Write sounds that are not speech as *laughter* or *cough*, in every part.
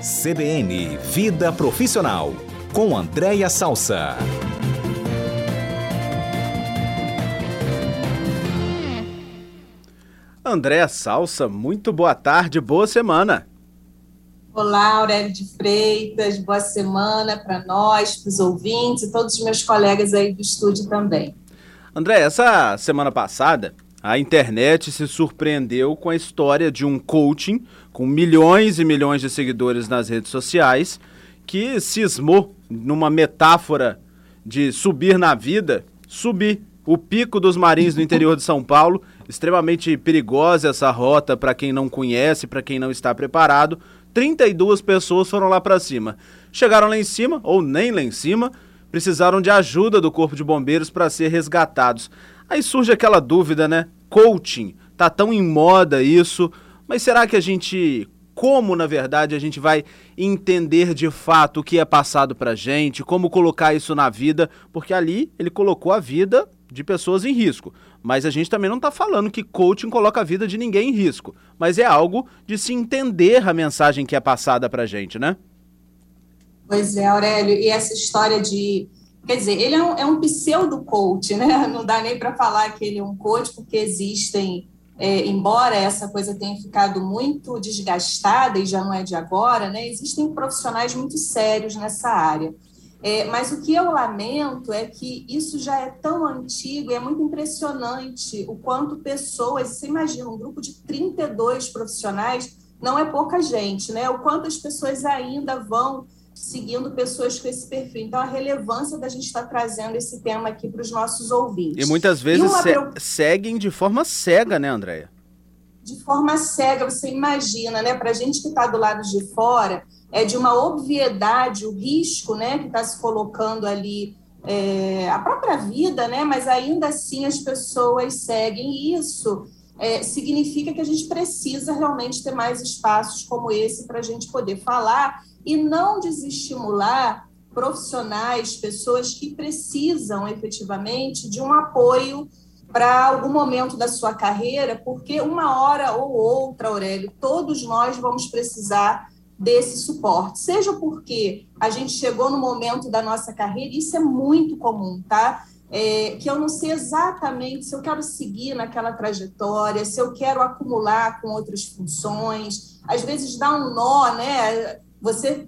CBN Vida Profissional, com Andréia Salsa. Andréa Salsa, muito boa tarde, boa semana. Olá, Aurélio de Freitas, boa semana para nós, para os ouvintes e todos os meus colegas aí do estúdio também. André, essa semana passada, a internet se surpreendeu com a história de um coaching com milhões e milhões de seguidores nas redes sociais que cismou numa metáfora de subir na vida, subir o pico dos marins no interior de São Paulo extremamente perigosa essa rota para quem não conhece, para quem não está preparado. 32 pessoas foram lá para cima. Chegaram lá em cima, ou nem lá em cima, precisaram de ajuda do Corpo de Bombeiros para ser resgatados. Aí surge aquela dúvida, né? Coaching, tá tão em moda isso, mas será que a gente como, na verdade, a gente vai entender de fato o que é passado pra gente, como colocar isso na vida, porque ali ele colocou a vida de pessoas em risco. Mas a gente também não está falando que coaching coloca a vida de ninguém em risco. Mas é algo de se entender a mensagem que é passada para a gente, né? Pois é, Aurélio. E essa história de. Quer dizer, ele é um, é um pseudo-coach, né? *laughs* Não dá nem para falar que ele é um coach, porque existem. É, embora essa coisa tenha ficado muito desgastada e já não é de agora, né? Existem profissionais muito sérios nessa área. É, mas o que eu lamento é que isso já é tão antigo e é muito impressionante o quanto pessoas, você imagina, um grupo de 32 profissionais não é pouca gente, né? O quanto as pessoas ainda vão seguindo pessoas com esse perfil. Então, a relevância da gente estar tá trazendo esse tema aqui para os nossos ouvintes. E muitas vezes e se seguem de forma cega, né, Andréia? De forma cega, você imagina, né? Para a gente que está do lado de fora, é de uma obviedade o risco né, que está se colocando ali, é, a própria vida, né, mas ainda assim as pessoas seguem isso. É, significa que a gente precisa realmente ter mais espaços como esse para a gente poder falar e não desestimular profissionais, pessoas que precisam efetivamente de um apoio para algum momento da sua carreira, porque uma hora ou outra, Aurélio, todos nós vamos precisar desse suporte, seja porque a gente chegou no momento da nossa carreira, isso é muito comum, tá? É, que eu não sei exatamente se eu quero seguir naquela trajetória, se eu quero acumular com outras funções, às vezes dá um nó, né? Você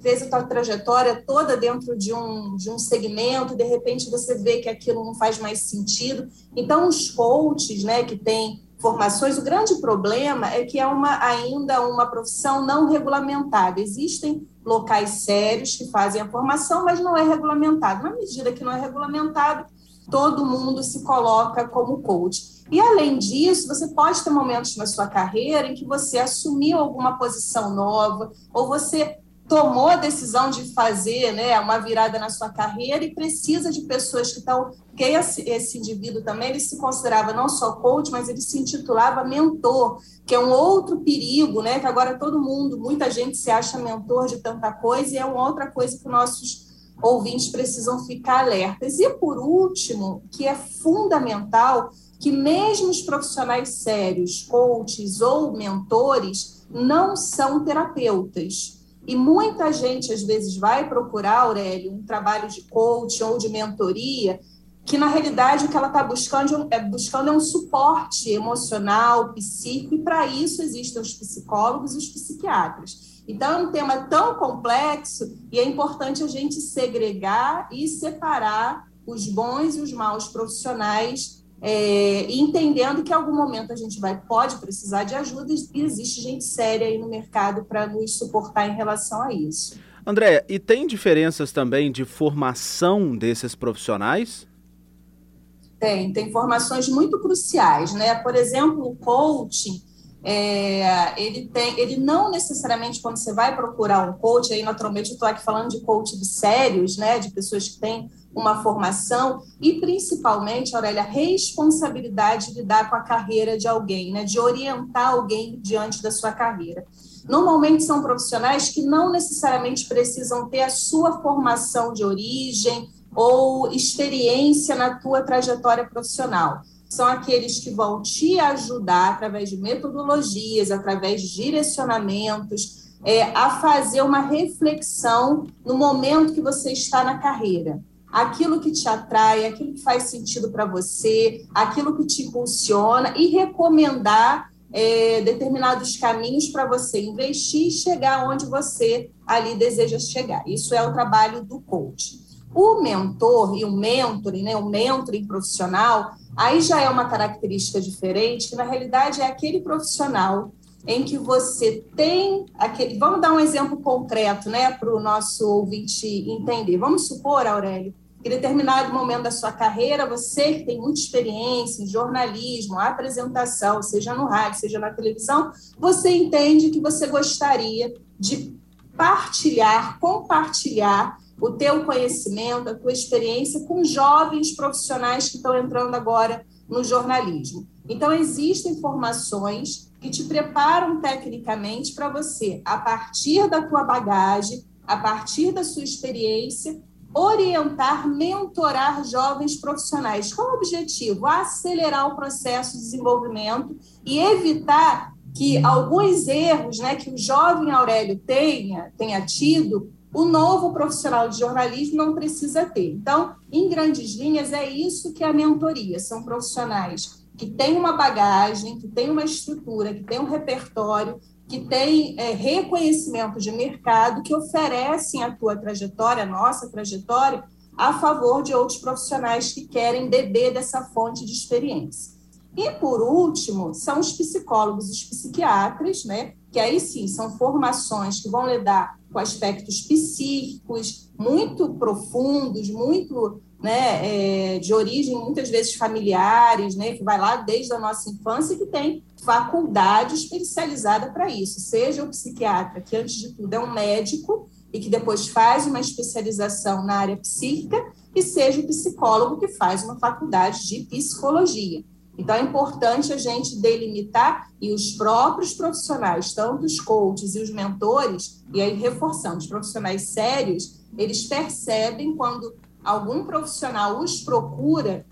fez a sua trajetória toda dentro de um, de um segmento, de repente você vê que aquilo não faz mais sentido. Então, os coaches, né, que têm formações, o grande problema é que é uma, ainda uma profissão não regulamentada. Existem locais sérios que fazem a formação, mas não é regulamentado. Na medida que não é regulamentado, todo mundo se coloca como coach. E além disso, você pode ter momentos na sua carreira em que você assumiu alguma posição nova, ou você tomou a decisão de fazer né, uma virada na sua carreira e precisa de pessoas que estão. Porque esse, esse indivíduo também ele se considerava não só coach, mas ele se intitulava mentor, que é um outro perigo, né? Que agora todo mundo, muita gente se acha mentor de tanta coisa, e é uma outra coisa que nossos ouvintes precisam ficar alertas. E por último, que é fundamental que mesmo os profissionais sérios, coaches ou mentores, não são terapeutas e muita gente, às vezes, vai procurar, Aurélio, um trabalho de coach ou de mentoria, que na realidade o que ela está buscando é, buscando é um suporte emocional, psíquico, e para isso existem os psicólogos e os psiquiatras. Então, é um tema tão complexo e é importante a gente segregar e separar os bons e os maus profissionais é, entendendo que em algum momento a gente vai pode precisar de ajuda e existe gente séria aí no mercado para nos suportar em relação a isso. André, e tem diferenças também de formação desses profissionais? Tem, tem formações muito cruciais, né? Por exemplo, o coaching, é, ele tem, ele não necessariamente quando você vai procurar um coach, aí naturalmente eu estou aqui falando de coach sérios, né? De pessoas que têm uma formação e, principalmente, Aurélia, a responsabilidade de lidar com a carreira de alguém, né, de orientar alguém diante da sua carreira. Normalmente são profissionais que não necessariamente precisam ter a sua formação de origem ou experiência na tua trajetória profissional. São aqueles que vão te ajudar através de metodologias, através de direcionamentos, é, a fazer uma reflexão no momento que você está na carreira. Aquilo que te atrai, aquilo que faz sentido para você, aquilo que te impulsiona e recomendar é, determinados caminhos para você investir e chegar onde você ali deseja chegar. Isso é o trabalho do coach. O mentor e o mentoring, né, o mentoring profissional, aí já é uma característica diferente, que na realidade é aquele profissional em que você tem aquele. Vamos dar um exemplo concreto, né, para o nosso ouvinte entender. Vamos supor, Aurélio, que em determinado momento da sua carreira, você que tem muita experiência em jornalismo, apresentação, seja no rádio, seja na televisão, você entende que você gostaria de partilhar, compartilhar o teu conhecimento, a tua experiência com jovens profissionais que estão entrando agora no jornalismo. Então, existem formações que te preparam tecnicamente para você, a partir da tua bagagem, a partir da sua experiência, orientar, mentorar jovens profissionais. Qual o objetivo? Acelerar o processo de desenvolvimento e evitar que alguns erros né, que o jovem Aurélio tenha, tenha tido, o novo profissional de jornalismo não precisa ter. Então, em grandes linhas, é isso que é a mentoria. São profissionais que têm uma bagagem, que têm uma estrutura, que têm um repertório que tem é, reconhecimento de mercado, que oferecem a tua trajetória, a nossa trajetória, a favor de outros profissionais que querem beber dessa fonte de experiência. E, por último, são os psicólogos os psiquiatras, né, que aí sim são formações que vão lidar com aspectos psíquicos muito profundos, muito né, é, de origem muitas vezes familiares, né, que vai lá desde a nossa infância e que tem faculdade especializada para isso, seja o psiquiatra, que antes de tudo é um médico e que depois faz uma especialização na área psíquica, e seja o psicólogo que faz uma faculdade de psicologia. Então, é importante a gente delimitar e os próprios profissionais, tanto os coaches e os mentores, e aí reforçando, os profissionais sérios, eles percebem quando algum profissional os procura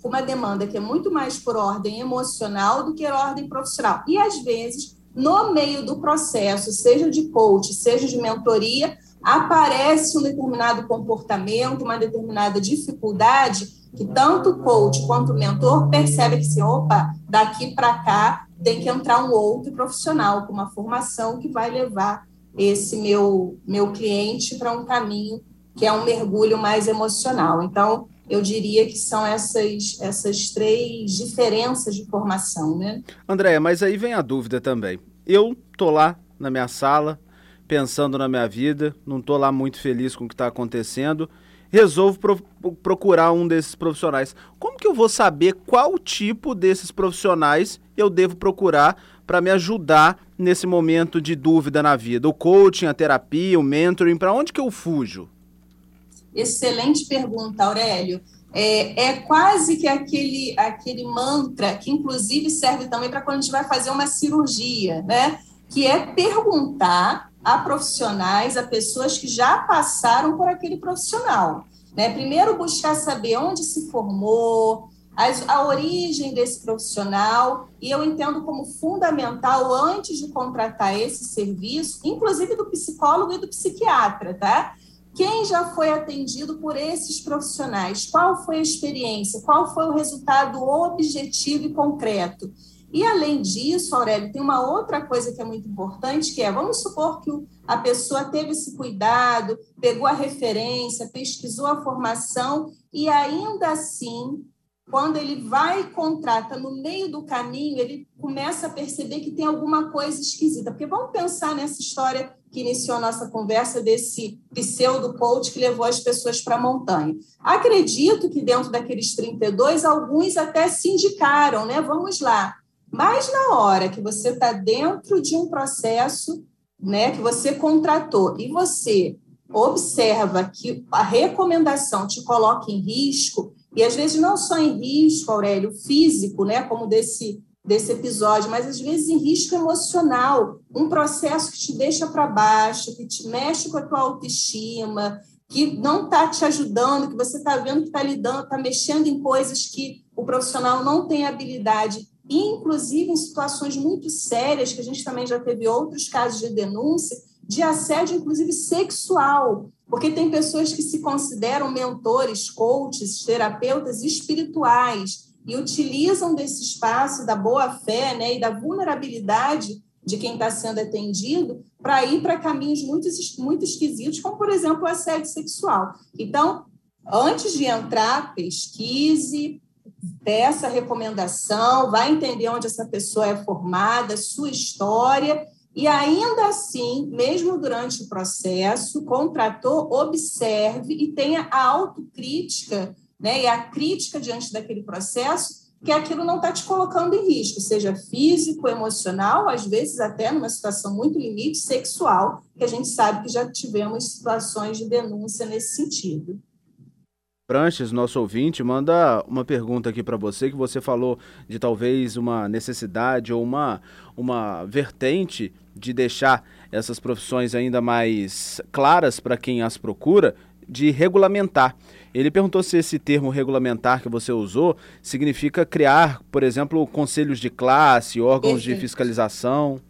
com uma demanda que é muito mais por ordem emocional do que ordem profissional. E, às vezes, no meio do processo, seja de coach, seja de mentoria, aparece um determinado comportamento, uma determinada dificuldade que tanto o coach quanto o mentor percebe que, assim, opa, daqui para cá tem que entrar um outro profissional com uma formação que vai levar esse meu, meu cliente para um caminho que é um mergulho mais emocional. Então, eu diria que são essas, essas três diferenças de formação, né? Andréia, mas aí vem a dúvida também. Eu tô lá na minha sala, pensando na minha vida, não tô lá muito feliz com o que está acontecendo, resolvo pro, procurar um desses profissionais. Como que eu vou saber qual tipo desses profissionais eu devo procurar para me ajudar nesse momento de dúvida na vida? O coaching, a terapia, o mentoring, para onde que eu fujo? Excelente pergunta, Aurélio. É, é, quase que aquele, aquele mantra que, inclusive, serve também para quando a gente vai fazer uma cirurgia, né? Que é perguntar a profissionais, a pessoas que já passaram por aquele profissional. Né? Primeiro, buscar saber onde se formou, a, a origem desse profissional, e eu entendo como fundamental, antes de contratar esse serviço, inclusive do psicólogo e do psiquiatra, tá? Quem já foi atendido por esses profissionais? Qual foi a experiência? Qual foi o resultado objetivo e concreto? E além disso, Aurélio, tem uma outra coisa que é muito importante, que é, vamos supor que a pessoa teve esse cuidado, pegou a referência, pesquisou a formação e ainda assim quando ele vai e contrata no meio do caminho, ele começa a perceber que tem alguma coisa esquisita. Porque vamos pensar nessa história que iniciou a nossa conversa desse pseudo coach que levou as pessoas para a montanha. Acredito que dentro daqueles 32, alguns até se indicaram, né? Vamos lá. Mas na hora que você está dentro de um processo, né, que você contratou e você observa que a recomendação te coloca em risco, e às vezes não só em risco, Aurélio, físico, né, como desse, desse episódio, mas às vezes em risco emocional, um processo que te deixa para baixo, que te mexe com a tua autoestima, que não está te ajudando, que você está vendo que está lidando, está mexendo em coisas que o profissional não tem habilidade, inclusive em situações muito sérias, que a gente também já teve outros casos de denúncia, de assédio, inclusive sexual, porque tem pessoas que se consideram mentores, coaches, terapeutas espirituais e utilizam desse espaço da boa-fé né, e da vulnerabilidade de quem está sendo atendido para ir para caminhos muito, muito esquisitos, como, por exemplo, o assédio sexual. Então, antes de entrar, pesquise, peça recomendação, vai entender onde essa pessoa é formada, sua história, e ainda assim, mesmo durante o processo, contratou, observe e tenha a autocrítica né, e a crítica diante daquele processo que aquilo não está te colocando em risco, seja físico, emocional, às vezes até numa situação muito limite, sexual, que a gente sabe que já tivemos situações de denúncia nesse sentido. Pranches, nosso ouvinte, manda uma pergunta aqui para você, que você falou de talvez uma necessidade ou uma, uma vertente de deixar essas profissões ainda mais claras para quem as procura, de regulamentar. Ele perguntou se esse termo regulamentar que você usou significa criar, por exemplo, conselhos de classe, órgãos Perfeito. de fiscalização.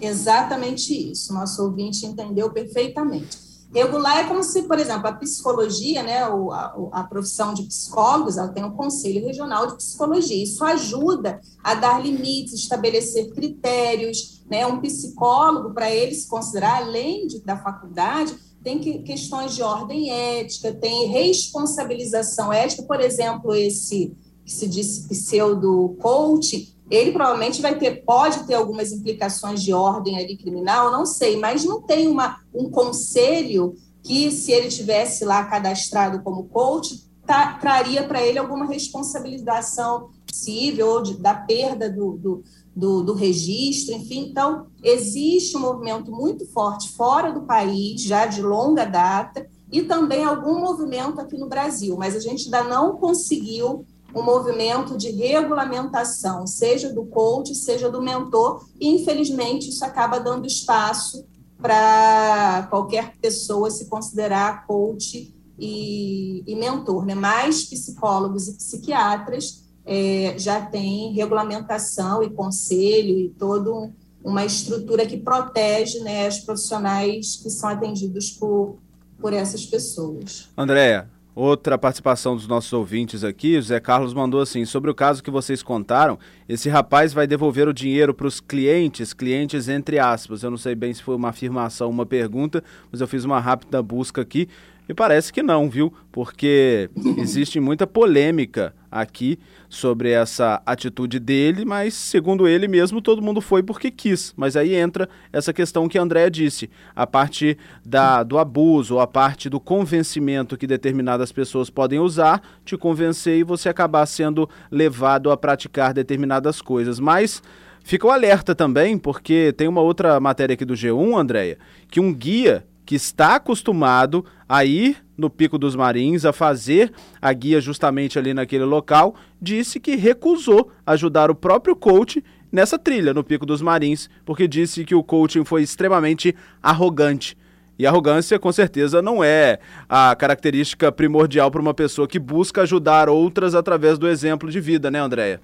Exatamente isso. Nosso ouvinte entendeu perfeitamente. Regular é como se, por exemplo, a psicologia, né, a, a profissão de psicólogos, ela tem um conselho regional de psicologia. Isso ajuda a dar limites, estabelecer critérios. Né? Um psicólogo, para ele se considerar, além de, da faculdade, tem que, questões de ordem ética, tem responsabilização ética, por exemplo, esse que se diz pseudo coach, ele provavelmente vai ter, pode ter algumas implicações de ordem ali criminal, não sei, mas não tem uma, um conselho que, se ele tivesse lá cadastrado como coach, tá, traria para ele alguma responsabilização civil ou de, da perda do, do, do, do, registro, enfim. Então, existe um movimento muito forte fora do país, já de longa data, e também algum movimento aqui no Brasil, mas a gente ainda não conseguiu um movimento de regulamentação, seja do coach, seja do mentor, e infelizmente isso acaba dando espaço para qualquer pessoa se considerar coach e, e mentor, né? Mais psicólogos e psiquiatras é, já tem regulamentação e conselho e toda uma estrutura que protege né, os profissionais que são atendidos por, por essas pessoas. Andréia, outra participação dos nossos ouvintes aqui, o Zé Carlos mandou assim, sobre o caso que vocês contaram, esse rapaz vai devolver o dinheiro para os clientes, clientes entre aspas, eu não sei bem se foi uma afirmação, uma pergunta, mas eu fiz uma rápida busca aqui, e parece que não, viu? Porque existe muita polêmica aqui sobre essa atitude dele, mas segundo ele mesmo, todo mundo foi porque quis. Mas aí entra essa questão que a Andréa disse, a parte da, do abuso, a parte do convencimento que determinadas pessoas podem usar, te convencer e você acabar sendo levado a praticar determinadas coisas. Mas fica o alerta também, porque tem uma outra matéria aqui do G1, Andréia, que um guia que está acostumado a ir no Pico dos Marins, a fazer a guia justamente ali naquele local, disse que recusou ajudar o próprio coach nessa trilha no Pico dos Marins, porque disse que o coaching foi extremamente arrogante. E arrogância, com certeza, não é a característica primordial para uma pessoa que busca ajudar outras através do exemplo de vida, né, Andréia?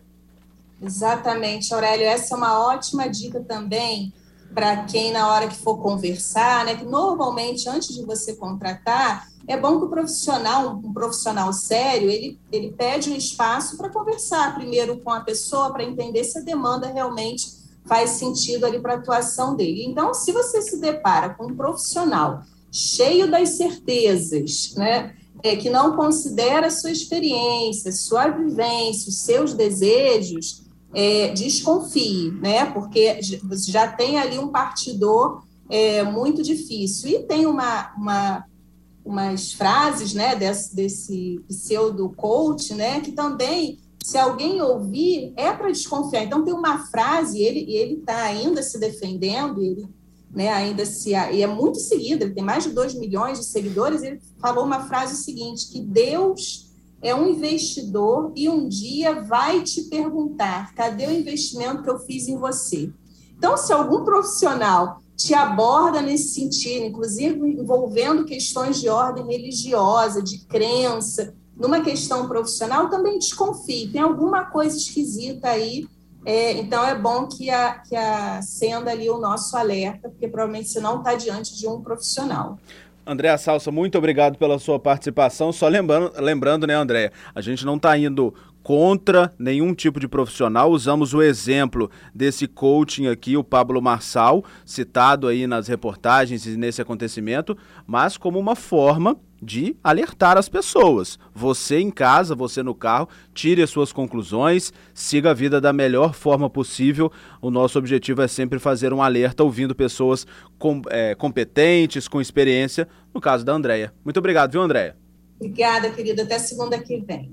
Exatamente, Aurélio. Essa é uma ótima dica também para quem na hora que for conversar, né, que normalmente antes de você contratar, é bom que o profissional, um profissional sério, ele, ele pede um espaço para conversar primeiro com a pessoa para entender se a demanda realmente faz sentido ali para a atuação dele. Então, se você se depara com um profissional cheio das certezas, né, é, que não considera a sua experiência, sua vivência, os seus desejos, é, desconfie, né? Porque já tem ali um partidor é, muito difícil. E tem uma, uma, umas frases né, desse, desse pseudo-coach, né? Que também, se alguém ouvir, é para desconfiar. Então, tem uma frase, ele ele está ainda se defendendo, ele né, ainda se e é muito seguido, ele tem mais de 2 milhões de seguidores, ele falou uma frase seguinte, que Deus é um investidor e um dia vai te perguntar: cadê o investimento que eu fiz em você? Então, se algum profissional te aborda nesse sentido, inclusive envolvendo questões de ordem religiosa, de crença, numa questão profissional, também desconfie, tem alguma coisa esquisita aí. É, então, é bom que, a, que acenda ali o nosso alerta, porque provavelmente você não está diante de um profissional. Andréa Salsa, muito obrigado pela sua participação. Só lembrando, lembrando né, Andréa, a gente não está indo contra nenhum tipo de profissional. Usamos o exemplo desse coaching aqui, o Pablo Marçal, citado aí nas reportagens e nesse acontecimento, mas como uma forma de alertar as pessoas. Você em casa, você no carro, tire as suas conclusões, siga a vida da melhor forma possível. O nosso objetivo é sempre fazer um alerta ouvindo pessoas com, é, competentes, com experiência, no caso da Andréia. Muito obrigado, viu, Andréia? Obrigada, querida. Até segunda que vem.